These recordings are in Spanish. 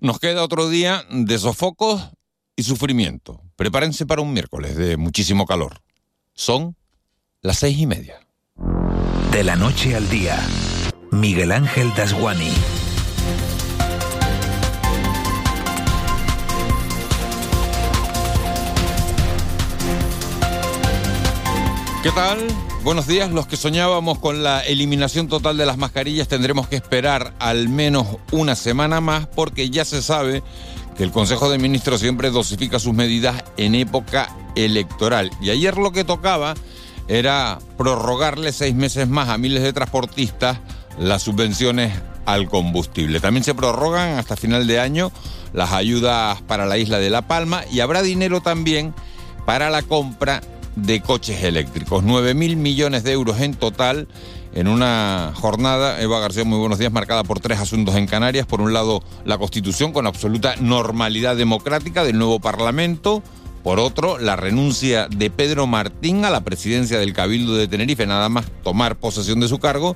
Nos queda otro día de sofocos y sufrimiento. Prepárense para un miércoles de muchísimo calor. Son las seis y media. De la noche al día, Miguel Ángel Dasguani. ¿Qué tal? Buenos días. Los que soñábamos con la eliminación total de las mascarillas tendremos que esperar al menos una semana más porque ya se sabe que el Consejo de Ministros siempre dosifica sus medidas en época electoral. Y ayer lo que tocaba era prorrogarle seis meses más a miles de transportistas las subvenciones al combustible. También se prorrogan hasta final de año las ayudas para la isla de La Palma y habrá dinero también para la compra coches eléctricos. 9 mil millones de euros en total en una jornada, Eva García, muy buenos días, marcada por tres asuntos en Canarias. Por un lado, la Constitución con absoluta normalidad democrática del nuevo Parlamento. Por otro, la renuncia de Pedro Martín a la presidencia del Cabildo de Tenerife, nada más tomar posesión de su cargo.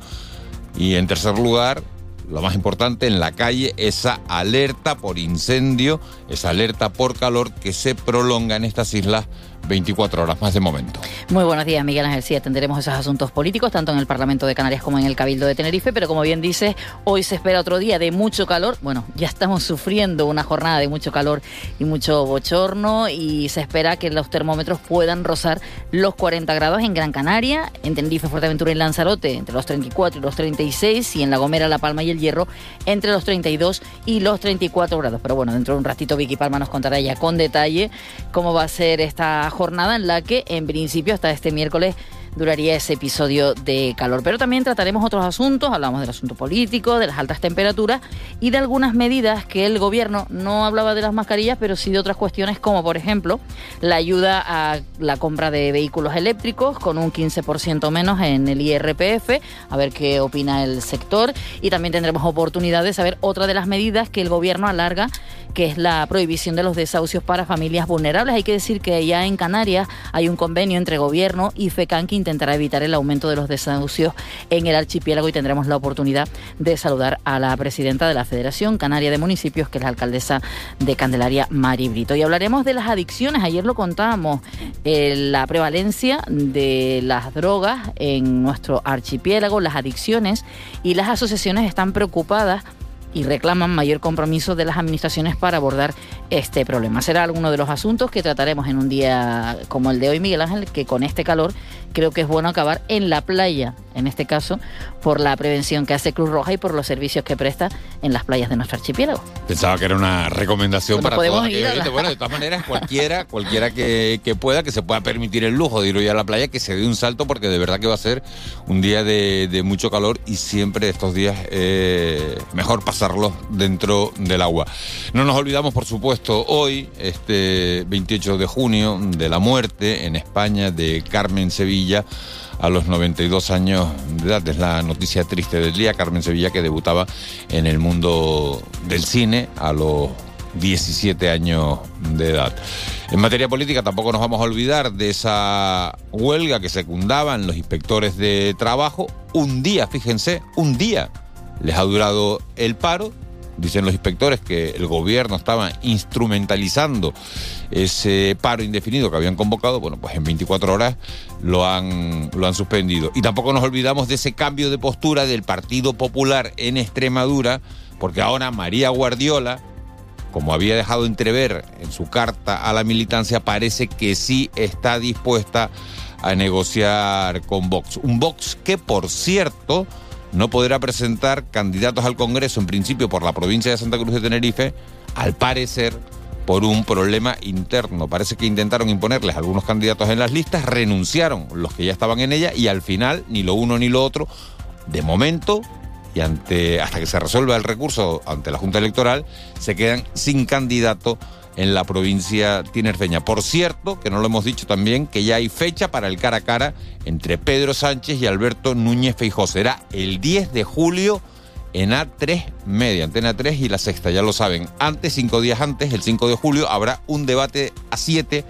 Y en tercer lugar, lo más importante en la calle, esa alerta por incendio, esa alerta por calor que se prolonga en estas islas 24 horas más de momento. Muy buenos días, Miguel Ángel. Sí, atenderemos esos asuntos políticos, tanto en el Parlamento de Canarias como en el Cabildo de Tenerife, pero como bien dice, hoy se espera otro día de mucho calor. Bueno, ya estamos sufriendo una jornada de mucho calor y mucho bochorno y se espera que los termómetros puedan rozar los 40 grados en Gran Canaria, en Tenerife, Fuerteventura y Lanzarote, entre los 34 y los 36, y en La Gomera, La Palma y El Hierro, entre los 32 y los 34 grados. Pero bueno, dentro de un ratito Vicky Palma nos contará ya con detalle cómo va a ser esta jornada en la que en principio hasta este miércoles duraría ese episodio de calor. Pero también trataremos otros asuntos, hablamos del asunto político, de las altas temperaturas y de algunas medidas que el gobierno no hablaba de las mascarillas, pero sí de otras cuestiones como por ejemplo la ayuda a la compra de vehículos eléctricos con un 15% menos en el IRPF, a ver qué opina el sector y también tendremos oportunidad de saber otra de las medidas que el gobierno alarga, que es la prohibición de los desahucios para familias vulnerables. Hay que decir que ya en Canarias hay un convenio entre gobierno y FECAN que intentará evitar el aumento de los desahucios en el archipiélago y tendremos la oportunidad de saludar a la presidenta de la Federación Canaria de Municipios, que es la alcaldesa de Candelaria, Mari Brito. Y hablaremos de las adicciones. Ayer lo contábamos, eh, la prevalencia de las drogas en nuestro archipiélago, las adicciones y las asociaciones están preocupadas y reclaman mayor compromiso de las administraciones para abordar este problema. Será alguno de los asuntos que trataremos en un día como el de hoy, Miguel Ángel, que con este calor creo que es bueno acabar en la playa, en este caso, por la prevención que hace Cruz Roja y por los servicios que presta en las playas de nuestro archipiélago. Pensaba que era una recomendación para podemos todos ir a aquellos- la- Bueno, de todas maneras, cualquiera, cualquiera que, que pueda, que se pueda permitir el lujo de ir hoy a la playa, que se dé un salto, porque de verdad que va a ser un día de, de mucho calor y siempre estos días eh, mejor pasarlos dentro del agua. No nos olvidamos, por supuesto, hoy, este 28 de junio, de la muerte en España de Carmen Sevilla a los 92 años de edad. Es la noticia triste del día. Carmen Sevilla que debutaba en el mundo del cine a los 17 años de edad. En materia política tampoco nos vamos a olvidar de esa huelga que secundaban los inspectores de trabajo. Un día, fíjense, un día les ha durado el paro. Dicen los inspectores que el gobierno estaba instrumentalizando ese paro indefinido que habían convocado. Bueno, pues en 24 horas lo han, lo han suspendido. Y tampoco nos olvidamos de ese cambio de postura del Partido Popular en Extremadura, porque ahora María Guardiola, como había dejado entrever en su carta a la militancia, parece que sí está dispuesta a negociar con Vox. Un Vox que, por cierto, no podrá presentar candidatos al Congreso, en principio por la provincia de Santa Cruz de Tenerife, al parecer por un problema interno. Parece que intentaron imponerles algunos candidatos en las listas, renunciaron los que ya estaban en ella y al final ni lo uno ni lo otro, de momento, y hasta que se resuelva el recurso ante la Junta Electoral, se quedan sin candidato en la provincia tinerfeña. Por cierto, que no lo hemos dicho también, que ya hay fecha para el cara a cara entre Pedro Sánchez y Alberto Núñez Feijó. Será el 10 de julio en A3 Media, Antena 3 y La Sexta, ya lo saben. Antes, cinco días antes, el 5 de julio, habrá un debate a 7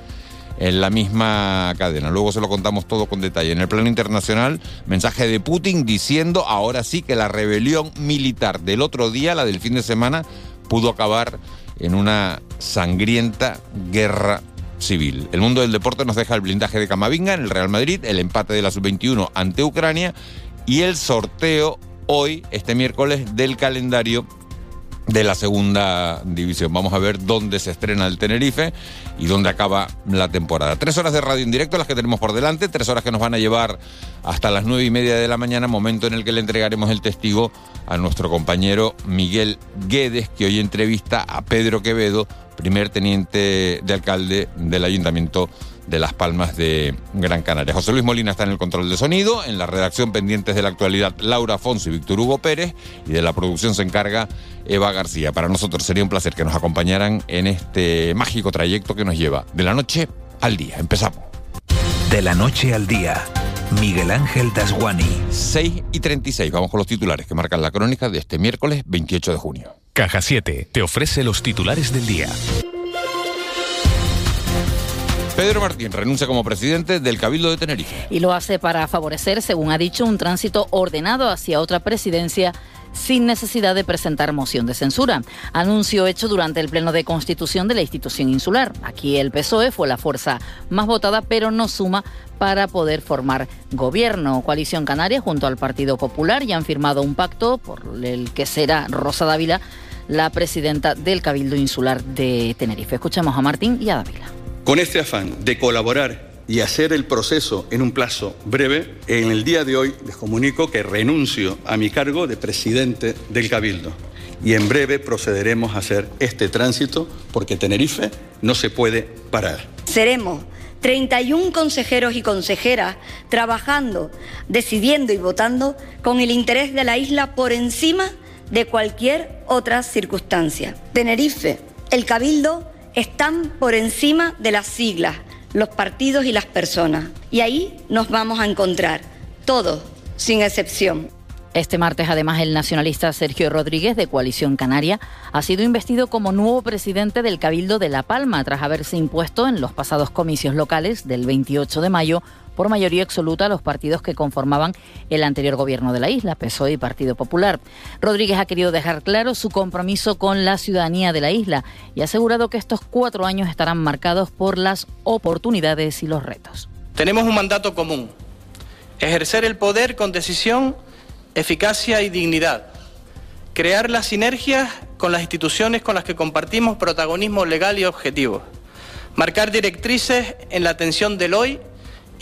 en la misma cadena. Luego se lo contamos todo con detalle. En el plano internacional, mensaje de Putin diciendo ahora sí que la rebelión militar del otro día, la del fin de semana, pudo acabar en una sangrienta guerra civil. El mundo del deporte nos deja el blindaje de Camavinga en el Real Madrid, el empate de la sub-21 ante Ucrania y el sorteo hoy, este miércoles, del calendario de la segunda división. Vamos a ver dónde se estrena el Tenerife y dónde acaba la temporada. Tres horas de radio en directo las que tenemos por delante, tres horas que nos van a llevar hasta las nueve y media de la mañana, momento en el que le entregaremos el testigo a nuestro compañero Miguel Guedes, que hoy entrevista a Pedro Quevedo, primer teniente de alcalde del Ayuntamiento de Las Palmas de Gran Canaria. José Luis Molina está en el control de sonido, en la redacción pendientes de la actualidad Laura Afonso y Víctor Hugo Pérez y de la producción se encarga Eva García. Para nosotros sería un placer que nos acompañaran en este mágico trayecto que nos lleva de la noche al día. Empezamos. De la noche al día. Miguel Ángel Dasguani. 6 y 36. Vamos con los titulares que marcan la crónica de este miércoles 28 de junio. Caja 7 te ofrece los titulares del día. Pedro Martín renuncia como presidente del Cabildo de Tenerife. Y lo hace para favorecer, según ha dicho, un tránsito ordenado hacia otra presidencia sin necesidad de presentar moción de censura. Anuncio hecho durante el Pleno de Constitución de la institución insular. Aquí el PSOE fue la fuerza más votada, pero no suma para poder formar gobierno. Coalición Canaria junto al Partido Popular ya han firmado un pacto por el que será Rosa Dávila la presidenta del Cabildo Insular de Tenerife. Escuchamos a Martín y a Dávila. Con este afán de colaborar y hacer el proceso en un plazo breve, en el día de hoy les comunico que renuncio a mi cargo de presidente del Cabildo y en breve procederemos a hacer este tránsito porque Tenerife no se puede parar. Seremos 31 consejeros y consejeras trabajando, decidiendo y votando con el interés de la isla por encima de cualquier otra circunstancia. Tenerife, el Cabildo están por encima de las siglas, los partidos y las personas. Y ahí nos vamos a encontrar, todos, sin excepción. Este martes, además, el nacionalista Sergio Rodríguez, de Coalición Canaria, ha sido investido como nuevo presidente del Cabildo de La Palma, tras haberse impuesto en los pasados comicios locales del 28 de mayo por mayoría absoluta los partidos que conformaban el anterior gobierno de la isla, PSOE y Partido Popular. Rodríguez ha querido dejar claro su compromiso con la ciudadanía de la isla y ha asegurado que estos cuatro años estarán marcados por las oportunidades y los retos. Tenemos un mandato común, ejercer el poder con decisión, eficacia y dignidad, crear las sinergias con las instituciones con las que compartimos protagonismo legal y objetivo, marcar directrices en la atención del hoy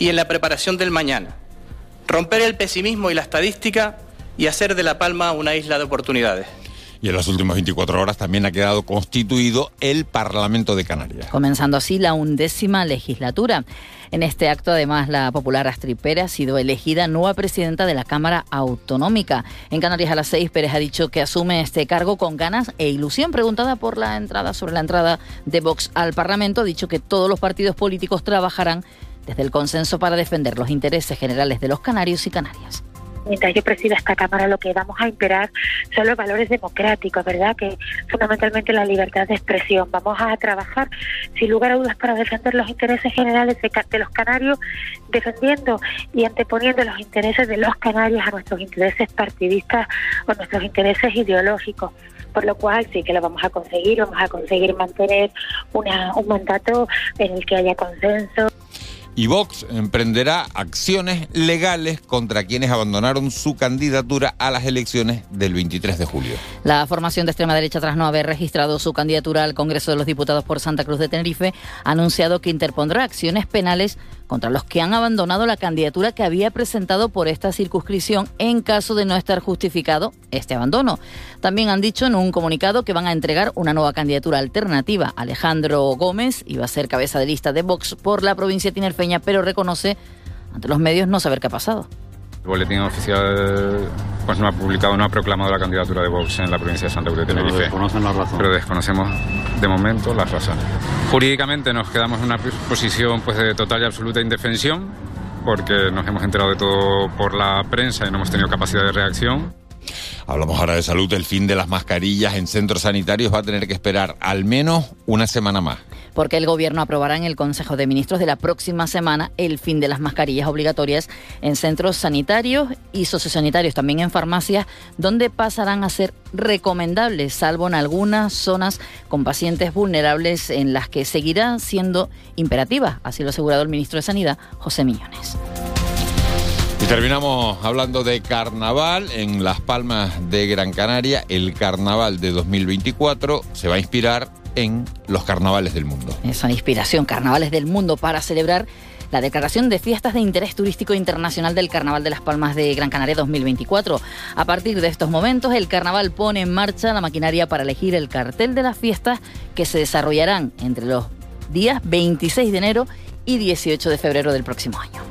y en la preparación del mañana. Romper el pesimismo y la estadística y hacer de La Palma una isla de oportunidades. Y en las últimas 24 horas también ha quedado constituido el Parlamento de Canarias. Comenzando así la undécima legislatura. En este acto, además, la popular Astrid Pérez ha sido elegida nueva presidenta de la Cámara Autonómica. En Canarias a las seis, Pérez ha dicho que asume este cargo con ganas e ilusión. Preguntada por la entrada sobre la entrada de Vox al Parlamento, ha dicho que todos los partidos políticos trabajarán desde el consenso para defender los intereses generales de los canarios y canarias mientras yo presida esta Cámara, lo que vamos a imperar son los valores democráticos, ¿verdad? Que fundamentalmente la libertad de expresión. Vamos a trabajar, sin lugar a dudas, para defender los intereses generales de, los canarios, defendiendo y anteponiendo los intereses de los canarios a nuestros intereses partidistas o nuestros intereses ideológicos por lo cual sí que lo vamos a conseguir, vamos a conseguir mantener una, un mandato en el que haya consenso y Vox emprenderá acciones legales contra quienes abandonaron su candidatura a las elecciones del 23 de julio. La formación de extrema derecha, tras no haber registrado su candidatura al Congreso de los Diputados por Santa Cruz de Tenerife, ha anunciado que interpondrá acciones penales contra los que han abandonado la candidatura que había presentado por esta circunscripción en caso de no estar justificado este abandono. También han dicho en un comunicado que van a entregar una nueva candidatura alternativa. Alejandro Gómez iba a ser cabeza de lista de Vox por la provincia tinerfeña, pero reconoce ante los medios no saber qué ha pasado. El boletín oficial pues no ha publicado, no ha proclamado la candidatura de Vox en la provincia de Santa Cruz de Tenerife. Pero desconocen la razón. Pero desconocemos de momento las razones. Jurídicamente nos quedamos en una posición pues de total y absoluta indefensión porque nos hemos enterado de todo por la prensa y no hemos tenido capacidad de reacción. Hablamos ahora de salud. El fin de las mascarillas en centros sanitarios va a tener que esperar al menos una semana más. Porque el Gobierno aprobará en el Consejo de Ministros de la próxima semana el fin de las mascarillas obligatorias en centros sanitarios y sociosanitarios, también en farmacias, donde pasarán a ser recomendables, salvo en algunas zonas con pacientes vulnerables en las que seguirá siendo imperativa, así lo ha asegurado el ministro de Sanidad, José Millones. Y terminamos hablando de carnaval en Las Palmas de Gran Canaria. El carnaval de 2024 se va a inspirar en los carnavales del mundo. Esa inspiración, carnavales del mundo para celebrar la declaración de fiestas de interés turístico internacional del Carnaval de Las Palmas de Gran Canaria 2024. A partir de estos momentos, el carnaval pone en marcha la maquinaria para elegir el cartel de las fiestas que se desarrollarán entre los días 26 de enero y 18 de febrero del próximo año.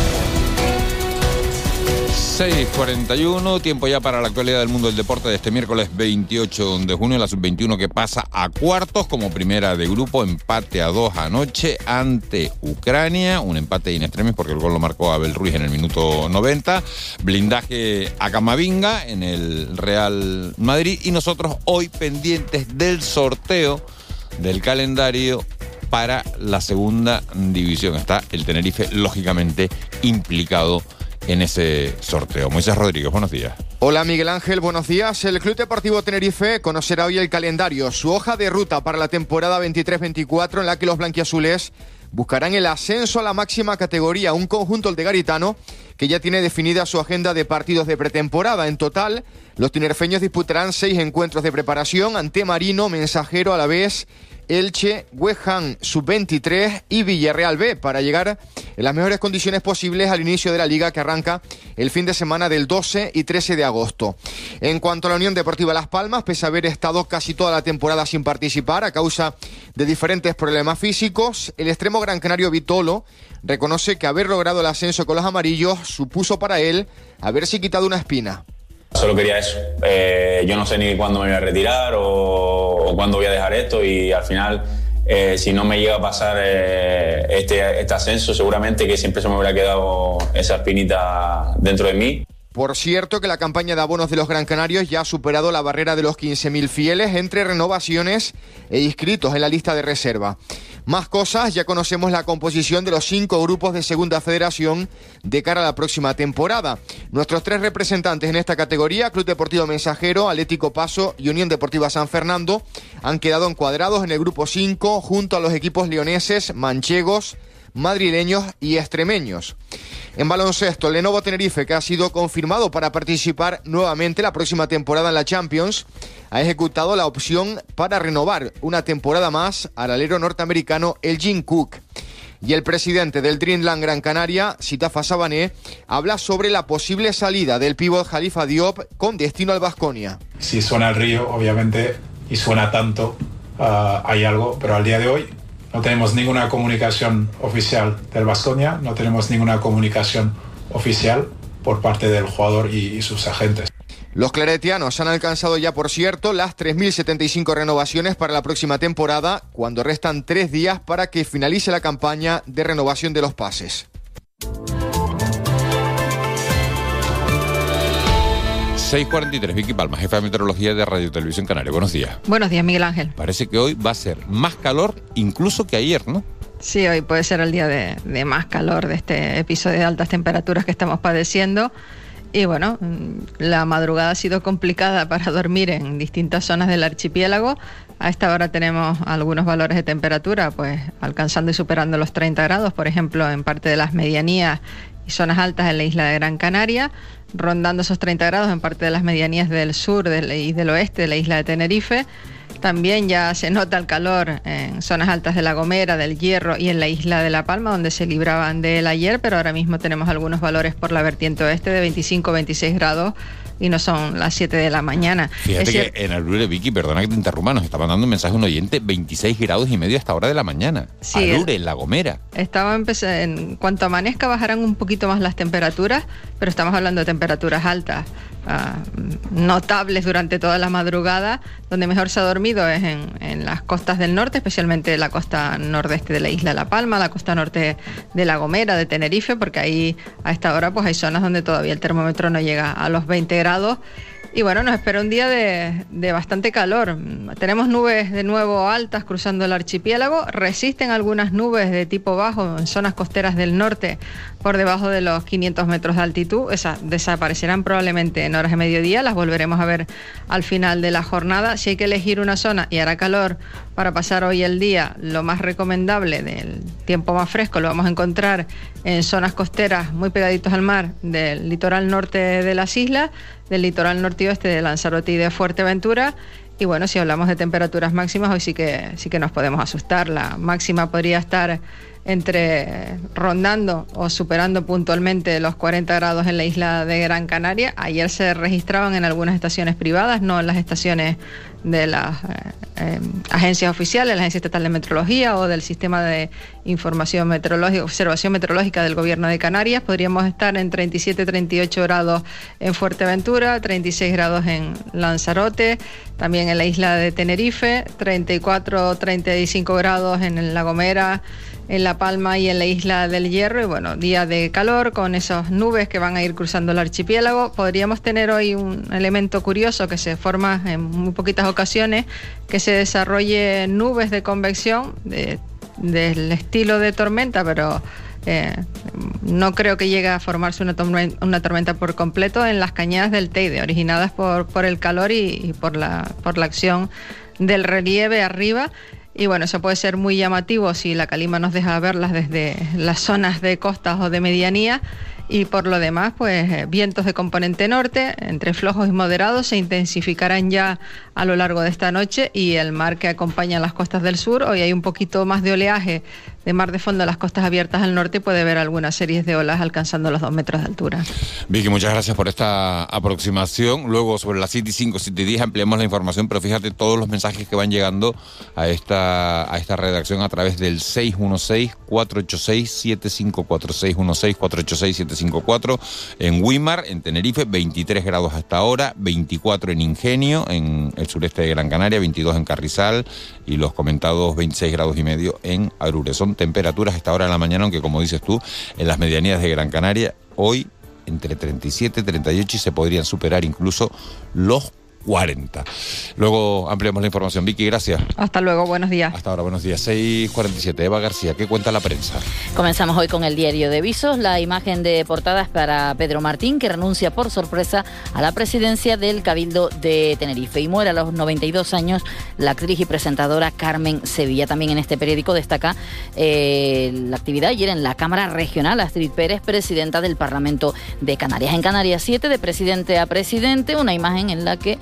6.41, tiempo ya para la actualidad del mundo del deporte de este miércoles 28 de junio, la sub-21 que pasa a cuartos como primera de grupo, empate a dos anoche ante Ucrania, un empate in extremis porque el gol lo marcó Abel Ruiz en el minuto 90, blindaje a Camavinga en el Real Madrid y nosotros hoy pendientes del sorteo del calendario para la segunda división. Está el Tenerife lógicamente implicado en ese sorteo. Moisés Rodríguez, buenos días. Hola Miguel Ángel, buenos días. El Club Deportivo Tenerife conocerá hoy el calendario, su hoja de ruta para la temporada 23-24 en la que los blanquiazules buscarán el ascenso a la máxima categoría, un conjunto de Garitano que ya tiene definida su agenda de partidos de pretemporada. En total, los tinerfeños disputarán seis encuentros de preparación ante Marino, Mensajero a la vez Elche, West Sub-23 y Villarreal B para llegar en las mejores condiciones posibles al inicio de la liga que arranca el fin de semana del 12 y 13 de agosto. En cuanto a la Unión Deportiva Las Palmas, pese a haber estado casi toda la temporada sin participar a causa de diferentes problemas físicos, el extremo gran canario Vitolo reconoce que haber logrado el ascenso con los amarillos supuso para él haberse quitado una espina. Solo quería eso. Eh, yo no sé ni cuándo me voy a retirar o, cuándo voy a dejar esto y al final, eh, si no me llega a pasar eh, este, este ascenso, seguramente que siempre se me hubiera quedado esa espinita dentro de mí. Por cierto que la campaña de abonos de los Gran Canarios ya ha superado la barrera de los 15.000 fieles entre renovaciones e inscritos en la lista de reserva. Más cosas, ya conocemos la composición de los cinco grupos de Segunda Federación de cara a la próxima temporada. Nuestros tres representantes en esta categoría, Club Deportivo Mensajero, Atlético Paso y Unión Deportiva San Fernando, han quedado encuadrados en el grupo 5 junto a los equipos leoneses, manchegos, madrileños y extremeños. En baloncesto, el Lenovo Tenerife, que ha sido confirmado para participar nuevamente la próxima temporada en la Champions, ha ejecutado la opción para renovar una temporada más al alero norteamericano Elgin Cook. Y el presidente del Dreamland Gran Canaria, Sitafa Sabané, habla sobre la posible salida del pívot Jalifa Diop con destino al Vasconia. Si suena el río, obviamente, y suena tanto, ah, hay algo, pero al día de hoy no tenemos ninguna comunicación oficial del Vasconia, no tenemos ninguna comunicación oficial por parte del jugador y, sus agentes. Los claretianos han alcanzado ya, por cierto, las 3.075 renovaciones para la próxima temporada, cuando restan tres días para que finalice la campaña de renovación de los pases. 643, Vicky Palma, jefa de meteorología de Radio Televisión Canaria. Buenos días. Buenos días, Miguel Ángel. Parece que hoy va a ser más calor incluso que ayer, ¿no? Sí, hoy puede ser el día de, más calor de este episodio de altas temperaturas que estamos padeciendo. Y bueno, mm, la madrugada ha sido complicada para dormir en distintas zonas del archipiélago. A esta hora tenemos algunos valores de temperatura, pues alcanzando y superando los 30 grados, por ejemplo, en parte de las medianías y zonas altas en la isla de Gran Canaria rondando esos 30 grados en parte de las medianías del sur y del oeste de la isla de Tenerife. También ya se nota el calor en zonas altas de La Gomera, del Hierro y en la isla de La Palma, donde se libraban de él ayer, pero ahora mismo tenemos algunos valores por la vertiente oeste de 25-26 grados y no son las 7 de la mañana. Fíjate que en Arure, Vicky, perdona que te interrumpa, nos está mandando un mensaje un oyente, 26 grados y medio hasta hora de la mañana. Sí, Arure, en La Gomera. Estaba en cuanto amanezca bajarán un poquito más las temperaturas, pero estamos hablando de temperaturas altas. Ah, notables durante toda la madrugada. Donde mejor se ha dormido es en, en, las costas del norte, especialmente la costa nordeste de la isla La Palma, la costa norte de La Gomera, de Tenerife, porque ahí a esta hora pues hay zonas donde todavía el termómetro no llega a los 20 grados. Y bueno, nos espera un día de, bastante calor. Tenemos nubes de nuevo altas cruzando el archipiélago. Resisten algunas nubes de tipo bajo en zonas costeras del norte por debajo de los 500 metros de altitud. Esas desaparecerán probablemente en horas de mediodía. Las volveremos a ver al final de la jornada. Si hay que elegir una zona y hará calor para pasar hoy el día, lo más recomendable del tiempo más fresco lo vamos a encontrar en zonas costeras muy pegaditos al mar del litoral norte de las islas, del litoral norte oeste de Lanzarote y de Fuerteventura. Y bueno, si hablamos de temperaturas máximas, hoy sí que, sí que nos podemos asustar. La máxima podría estar entre rondando o superando puntualmente los 40 grados en la isla de Gran Canaria. Ayer se registraban en algunas estaciones privadas, no en las estaciones de las eh, eh, agencias oficiales, la Agencia Estatal de Meteorología o del Sistema de Información Meteorológica, Observación Meteorológica del Gobierno de Canarias. Podríamos estar en 37-38 grados en Fuerteventura, 36 grados en Lanzarote, también en la isla de Tenerife, 34-35 grados en La Gomera en La Palma y en la isla del Hierro. Y bueno, día de calor con esas nubes que van a ir cruzando el archipiélago. Podríamos tener hoy un elemento curioso que se forma en muy poquitas ocasiones, que se desarrolle nubes de convección del estilo de tormenta, pero eh, no creo que llegue a formarse una, tormenta, una tormenta por completo en las cañadas del Teide, originadas por, por el calor y, y por, la, por la acción del relieve arriba. Y bueno, eso puede ser muy llamativo si la calima nos deja verlas desde las zonas de costas o de medianía. Y por lo demás, pues eh, vientos de componente norte, entre flojos y moderados, se intensificarán ya a lo largo de esta noche y el mar que acompaña las costas del sur, hoy hay un poquito más de oleaje de mar de fondo a las costas abiertas al norte, puede ver algunas series de olas alcanzando los dos metros de altura. Vicky, muchas gracias por esta aproximación. Luego sobre la City 5, City 10 ampliamos la información, pero fíjate todos los mensajes que van llegando a esta, a esta redacción a través del 616-486-754. 616-486-754 en Wimar, en Tenerife, 23 grados hasta ahora, 24 en Ingenio, en el sureste de Gran Canaria, 22 en Carrizal y los comentados 26 grados y medio en Arure. Son temperaturas a esta hora de la mañana, aunque como dices tú, en las medianías de Gran Canaria, hoy entre 37 y 38 y se podrían superar incluso los 40. Luego ampliamos la información. Vicky, gracias. Hasta luego, buenos días. Hasta ahora, buenos días. 6.47. Eva García, ¿qué cuenta la prensa? Comenzamos hoy con el diario de Visos. La imagen de portada es para Pedro Martín, que renuncia por sorpresa a la presidencia del Cabildo de Tenerife y muere a los 92 años la actriz y presentadora Carmen Sevilla. También en este periódico destaca eh, la actividad ayer en la Cámara Regional. Astrid Pérez, presidenta del Parlamento de Canarias. En Canarias 7, de presidente a presidente, una imagen en la que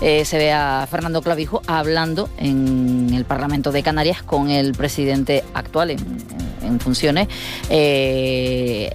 eh, se ve a Fernando Clavijo hablando en el Parlamento de Canarias con el presidente actual en, funciones. Eh,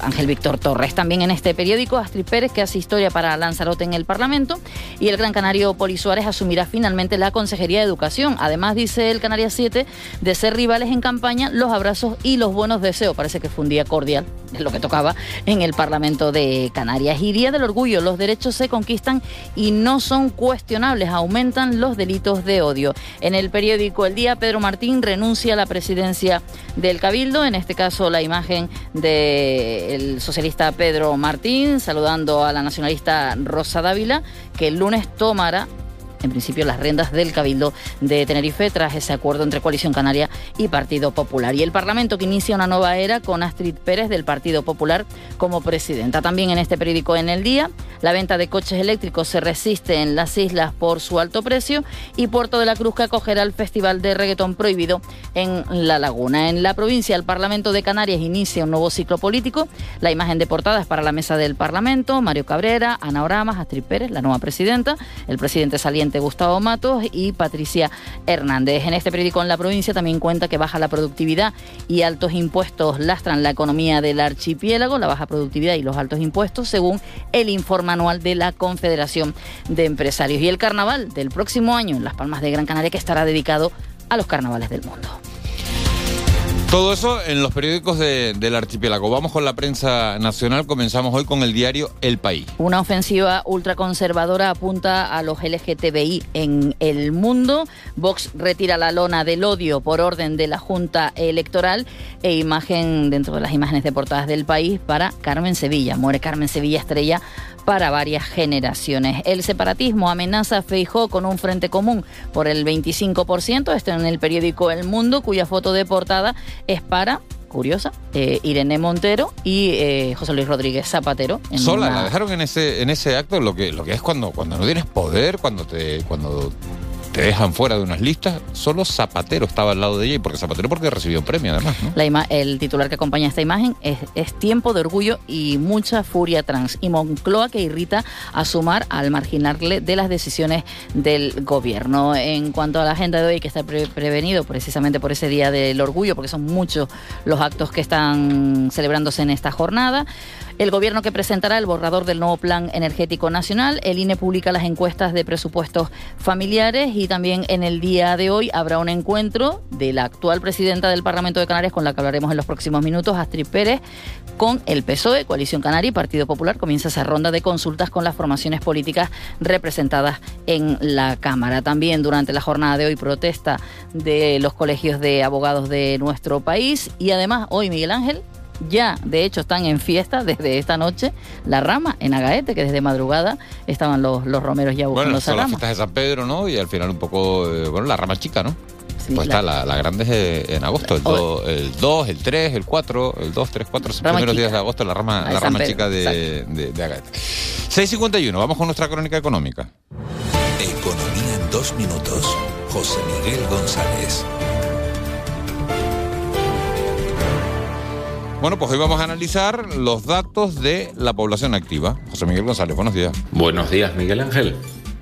Ángel Víctor Torres. También en este periódico, Astrid Pérez, que hace historia para Lanzarote en el Parlamento, y el gran canario Poli Suárez asumirá finalmente la Consejería de Educación. Además, dice el Canarias 7, de ser rivales en campaña, los abrazos y los buenos deseos. Parece que fue un día cordial, es lo que tocaba en el Parlamento de Canarias. Y Día del Orgullo, los derechos se conquistan y no son cuestionables, aumentan los delitos de odio. En el periódico El Día, Pedro Martín renuncia a la presidencia del Cabildo, en este caso la imagen de el socialista Pedro Martín, saludando a la nacionalista Rosa Dávila, que el lunes tomará en principio las riendas del Cabildo de Tenerife tras ese acuerdo entre Coalición Canaria y Partido Popular. Y el Parlamento que inicia una nueva era con Astrid Pérez del Partido Popular como presidenta. También en este periódico en el día, la venta de coches eléctricos se resiste en las islas por su alto precio y Puerto de la Cruz que acogerá el Festival de Reggaetón Prohibido en La Laguna. En la provincia, el Parlamento de Canarias inicia un nuevo ciclo político. La imagen de portada es para la mesa del Parlamento, Mario Cabrera, Ana Oramas, Astrid Pérez, la nueva presidenta, el presidente saliente Gustavo Matos y Patricia Hernández. En este periódico en la provincia también cuenta que baja la productividad y altos impuestos lastran la economía del archipiélago, la baja productividad y los altos impuestos, según el informe anual de la Confederación de Empresarios. Y el carnaval del próximo año en Las Palmas de Gran Canaria que estará dedicado a los carnavales del mundo. Todo eso en los periódicos de- del archipiélago. Vamos con la prensa nacional. Comenzamos hoy con el diario El País. Una ofensiva ultraconservadora apunta a los LGTBI en el mundo. Vox retira la lona del odio por orden de la Junta Electoral e imagen dentro de las imágenes de portadas del país para Carmen Sevilla. Muere Carmen Sevilla Estrella para varias generaciones. El separatismo amenaza a Feijó con un frente común por el 25%. Esto en el periódico El Mundo, cuya foto de portada es para curiosa, eh, Irene Montero y eh, José Luis Rodríguez Zapatero. en Sola, una- la dejaron en ese, en ese acto, lo que, lo que es cuando, cuando no tienes poder, cuando te, cuando te dejan fuera de unas listas, solo Zapatero estaba al lado de ella, y porque Zapatero porque recibió premio además. La ima- el titular que acompaña esta imagen es, tiempo de orgullo y mucha furia trans. Y Moncloa que irrita a sumar al marginarle de las decisiones del gobierno. En cuanto a la agenda de hoy, que pre- prevenido precisamente por ese día del orgullo, porque son muchos los actos que están celebrándose en esta jornada. El gobierno que presentará el borrador del nuevo Plan Energético Nacional. El INE publica las encuestas de presupuestos familiares y también en el día de hoy habrá un encuentro de la actual presidenta del Parlamento de Canarias, con la que hablaremos en los próximos minutos, Astrid Pérez, con el PSOE, Coalición Canaria y Partido Popular. Comienza esa ronda de consultas con las formaciones políticas representadas en la Cámara. También durante la jornada de hoy protesta de los colegios de abogados de nuestro país y además hoy Miguel Ángel ya, de hecho, están en fiesta desde esta noche la rama en Agaete, que desde madrugada estaban los, los romeros ya buscando Bueno, esa son las fiestas de San Pedro, ¿no? Y al final un poco, eh, bueno, la rama chica, ¿no? Sí, pues la- está, la, la grande es eh, en agosto, el, O- do- el 2, el 3, el 4, el 2, 3, 4, los primeros chica. días de agosto, la rama, la rama Pedro, chica de, de, de Agaete. 6.51, vamos con nuestra crónica económica. Economía en dos minutos. José Miguel González. Bueno, pues hoy vamos a analizar los datos de la población activa. José Miguel González, buenos días. Buenos días, Miguel Ángel.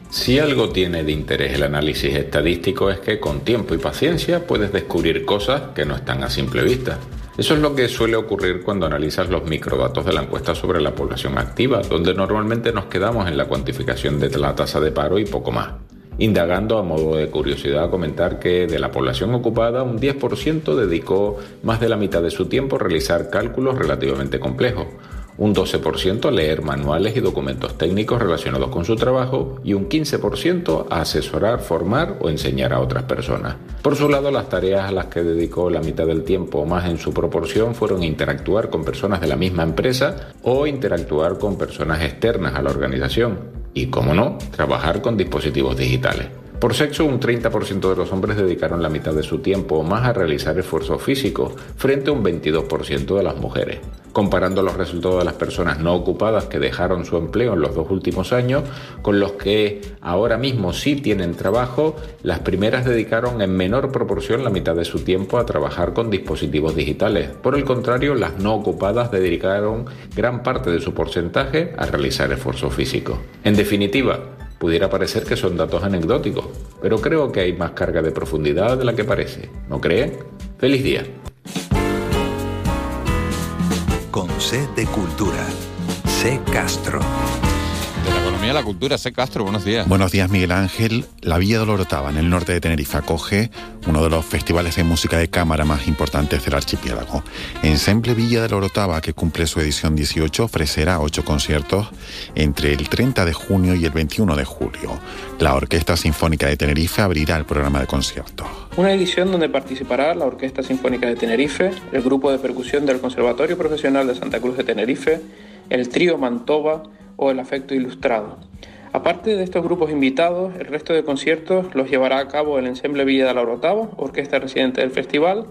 Si algo tiene de interés el análisis estadístico es que con tiempo y paciencia puedes descubrir cosas que no están a simple vista. Eso es lo que suele ocurrir cuando analizas los microdatos de la encuesta sobre la población activa, donde normalmente nos quedamos en la cuantificación de la tasa de paro y poco más. Indagando a modo de curiosidad, comentar que de la población ocupada, un 10% dedicó más de la mitad de su tiempo a realizar cálculos relativamente complejos, un 12% a leer manuales y documentos técnicos relacionados con su trabajo y un 15% a asesorar, formar o enseñar a otras personas. Por su lado, las tareas a las que dedicó la mitad del tiempo o más en su proporción fueron interactuar con personas de la misma empresa o interactuar con personas externas a la organización y, como no, trabajar con dispositivos digitales. Por sexo, un 30% de los hombres dedicaron la mitad de su tiempo o más a realizar esfuerzos físicos, frente a un 22% de las mujeres. Comparando los resultados de las personas no ocupadas que dejaron su empleo en los dos últimos años con los que ahora mismo sí tienen trabajo, las primeras dedicaron en menor proporción la mitad de su tiempo a trabajar con dispositivos digitales. Por el contrario, las no ocupadas dedicaron gran parte de su porcentaje a realizar esfuerzo físico. En definitiva, Pudiera parecer que son datos anecdóticos, pero creo que hay más carga de profundidad de la que parece. ¿No creen? ¡Feliz día! Con de Cultura. C Castro. Economía la cultura, C. Castro, buenos días. Buenos días, Miguel Ángel. La Villa de la Orotava, en el norte de Tenerife, acoge uno de los festivales de música de cámara más importantes del archipiélago. Ensemble Villa de la Orotava, que cumple su edición 18, ofrecerá ocho conciertos entre el 30 de junio y el 21 de julio. La Orquesta Sinfónica de Tenerife abrirá el programa de conciertos. Una edición donde participará la Orquesta Sinfónica de Tenerife, el grupo de percusión del Conservatorio Profesional de Santa Cruz de Tenerife, el trío Mantova o el Afecto Ilustrado. Aparte de estos grupos invitados, el resto de conciertos los llevará a cabo el Ensemble Villa de la Orotava, orquesta residente del festival,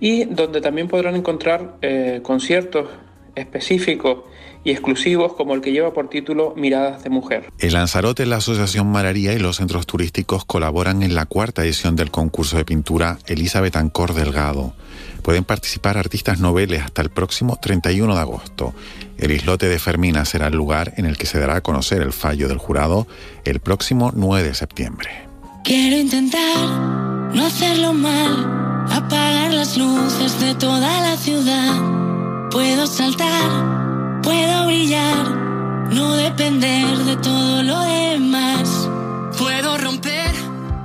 y donde también podrán encontrar eh, conciertos específicos y exclusivos como el que lleva por título Miradas de Mujer. El Lanzarote, la Asociación Mararía y los centros turísticos colaboran en la cuarta edición del concurso de pintura Elizabeth Ancor Delgado. Pueden participar artistas noveles hasta el próximo 31 de agosto. El islote de Fermina será el lugar en el que se dará a conocer el fallo del jurado el próximo 9 de septiembre. Quiero intentar no hacerlo mal, apagar las luces de toda la ciudad. Puedo saltar, puedo brillar, no depender de todo lo demás. Puedo romper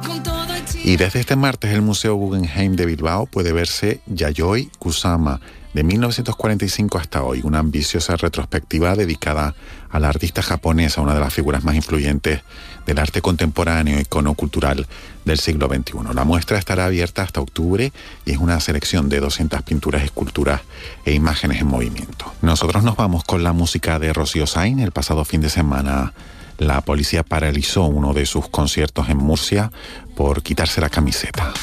con todo el Y desde este martes el Museo Guggenheim de Bilbao puede verse Yayoi Kusama, de 1945 hasta hoy, una ambiciosa retrospectiva dedicada a la artista japonesa, una de las figuras más influyentes del arte contemporáneo, icono cultural del siglo XXI. La muestra estará abierta hasta octubre y es una selección de 200 pinturas, esculturas e imágenes en movimiento. Nosotros nos vamos con la música de Rocío Sain. El pasado fin de semana la policía paralizó uno de sus conciertos en Murcia por quitarse la camiseta.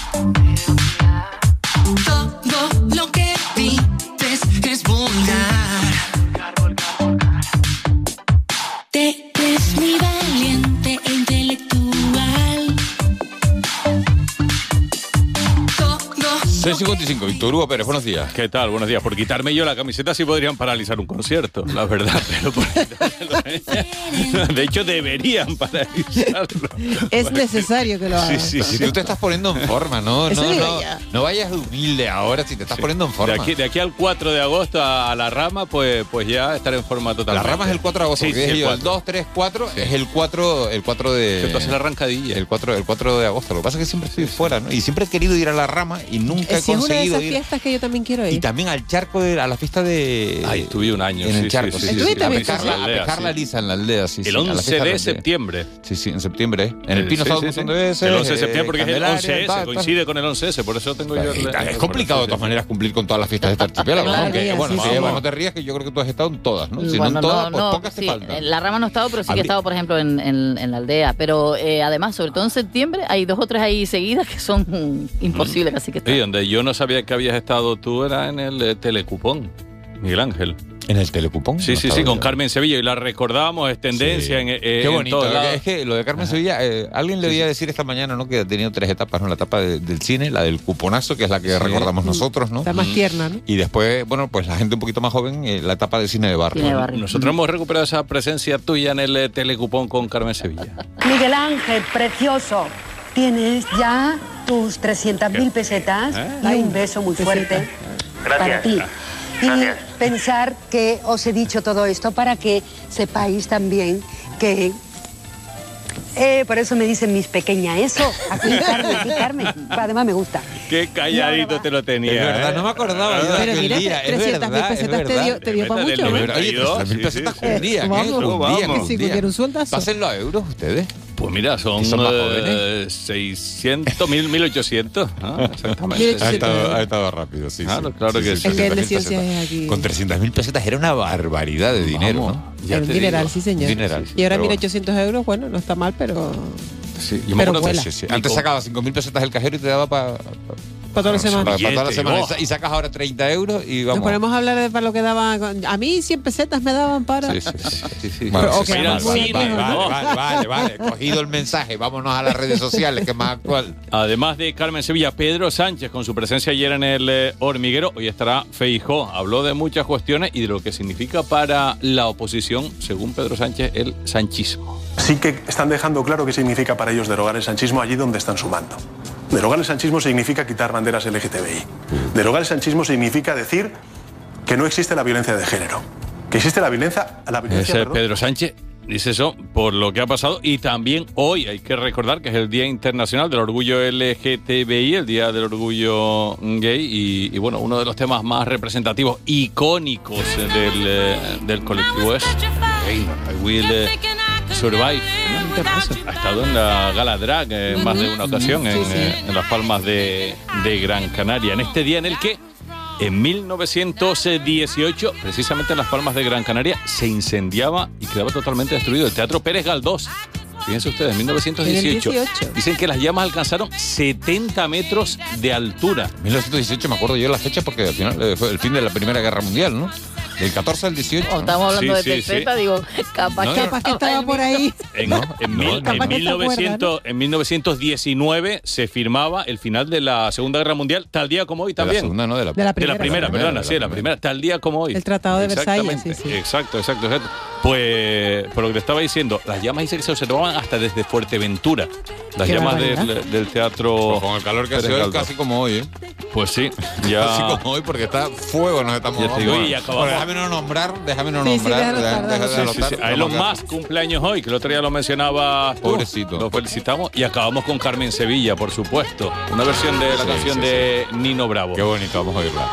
6.55, Víctor Hugo Pérez, buenos días. ¿Qué tal? Buenos días. Por quitarme yo la camiseta sí podrían paralizar un concierto, la verdad. Pero por quitármelo- de hecho, deberían paralizarlo. Es necesario que lo hagan. Sí, sí, si tú te estás poniendo en forma, ¿no? Eso No, no, no vayas de humilde ahora si te estás poniendo en forma. De aquí, de aquí al 4 de agosto a, a la rama, pues, pues ya estaré en forma total. La rama es el 4 de agosto, Sí, porque sí, dije yo, el el 2, 3, 4 es el 4, el 4 de... Que tú haces la arrancadilla. El 4, el 4 de agosto. Lo que pasa es que siempre estoy fuera, ¿no? Y siempre he querido ir a la rama y nunca He Si es una de esas ir. fiestas que yo también quiero Y ir. también al charco, de, a la fiesta de... Ay, estuve un año. En sí, el charco, sí, sí, sí, sí, sí, a pescar la- lisa en la aldea, sí, El sí, a la 11 fiesta de septiembre. Sí, sí, en septiembre. ¿eh? En el Pino un de veces. El 11 de septiembre, porque es el Candelaria, 11S, tal, tal. coincide con el 11S, por eso tengo yo Es complicado de todas maneras cumplir con todas las fiestas de este archipiélago, ¿no? Que, sí, bueno, no te rías, que yo creo que tú has estado en todas, ¿no? Si no en todas, pues pocas te sí, faltan. en La rama no he estado, pero sí que he estado, por ejemplo, en, la aldea. Pero eh, además, sobre todo en septiembre, hay dos o tres ahí seguidas que son imposibles, así que Sí, donde yo no sabía que habías estado tú era en el eh, telecupón, Miguel Ángel. ¿En el telecupón? Sí, No sí, sí, con yo. Carmen Sevilla y la recordábamos, es tendencia en, eh, Qué en bonito. lados. Es que lo de Carmen Sevilla, eh, alguien le oía decir esta mañana, ¿no? Que ha tenido tres etapas, ¿no? La etapa de- del cine, la del cuponazo, que es la que recordamos nosotros, ¿no? Está más tierna, ¿no? Y después, bueno, pues la gente un poquito más joven, eh, la etapa de cine de barrio. ¿no? Nosotros hemos recuperado esa presencia tuya en el telecupón con Carmen Sevilla. Miguel Ángel, precioso. Tienes ya tus 300.000 pesetas ¿Eh? y un beso muy fuerte para ti. Y pensar que os he dicho todo esto para que sepáis también que... Eh, por eso me dicen mis pequeñas, eso, aquí Carmen, aquí Carmen. Además me gusta. Qué calladito te lo tenía. Es verdad, ¿eh? no me acordaba yo de Pero mira, día. Es 300.000 verdad, es pesetas te dio- te dio pa' Es mucho, ¿eh? Oye, 300.000 Sí, pesetas sí, sí. ¿eh? Con un día, Vamos. un Sí, día. cualquier un sueldazo. Pásenlo a euros ustedes. Pues mira, son, ¿Y son más eh, 600, 1000, 1800. Ah, exactamente. Ha estado, ha estado rápido, sí. Claro, sí. claro Sí, que sí, sí. Es que el de 300.000 ciencia pesetas. es aquí. Con 300.000 pesetas era una barbaridad de dinero, ¿no? Ya un te dineral, digo. sí, señor. Dineral. Y ahora Pero 1.800 euros, bueno, no está mal, pero Sí, yo Pero me acuerdo vuela. sí, sí. Antes sacaba 5.000 pesetas el cajero y te daba para para toda la semana. toda la Billete, semana. oh. Y sacas ahora 30 euros y Nos vamos. ponemos a hablar de para lo que daba. A mí 100 pesetas me daban para. Sí, sí, sí, vale, vale, vale. Cogido el mensaje, vámonos a las redes sociales, que es más actual. Además de Carmen Sevilla, Pedro Sánchez, con su presencia ayer en el eh, hormiguero, hoy estará Feijó. Habló de muchas cuestiones y de lo que significa para la oposición, según Pedro Sánchez, el sanchismo. Sí que están dejando claro qué significa para ellos derogar el sanchismo allí donde están sumando. Derogar el sanchismo significa quitar banderas LGTBI. Derogar el sanchismo significa decir que no existe la violencia de género. Que existe la violencia, la violencia Ese Pedro Sánchez dice eso por lo que ha pasado y también hoy hay que recordar que es el Día Internacional del Orgullo LGTBI, el Día del Orgullo Gay y, y, bueno, uno de los temas más representativos, icónicos del, eh, del colectivo es Gay, I Will Survive. Ha estado en la gala drag eh, en más de una ocasión en, eh, en las Palmas de, de Gran Canaria, en este día en el que en 1918, precisamente en las Palmas de Gran Canaria, se incendiaba y quedaba totalmente destruido el Teatro Pérez Galdós. Fíjense ustedes, en 1918. En el 18. Dicen que las llamas alcanzaron 70 metros de altura. 1918 me acuerdo yo la fecha porque al final eh, fue el fin de la Primera Guerra Mundial, ¿no? Del 14 al 18. O estamos hablando Sí, de sí, digo, capaz, No. Capaz que estaba por ahí. En, No, en no, mil- no, en Capaz que se 1900 en 1919 se firmaba el final de la Segunda Guerra Mundial, tal día como hoy De la también. segunda, no, de la, De la De la primera, la perdona, primera, sí, de la primera, tal día como hoy. El Tratado de Versalles, sí, sí. Exacto, exacto, exacto. Pues, por lo que te estaba diciendo, las llamas dice que se observaban hasta desde Fuerteventura. Las Qué llamas del, del teatro. Pues con el calor que hace hoy, casi como hoy, ¿eh? Pues sí, ya. Casi como hoy, porque está fuego, nos estamos Ya déjame no nombrar, déjame no nombrar. Elon Musk cumpleaños hoy, que el otro día lo mencionaba. Pobrecito. Lo felicitamos y acabamos con Carmen Sevilla, por supuesto. Una versión de la Sí, canción sí, de Nino Bravo. Qué bonito, vamos a oírla.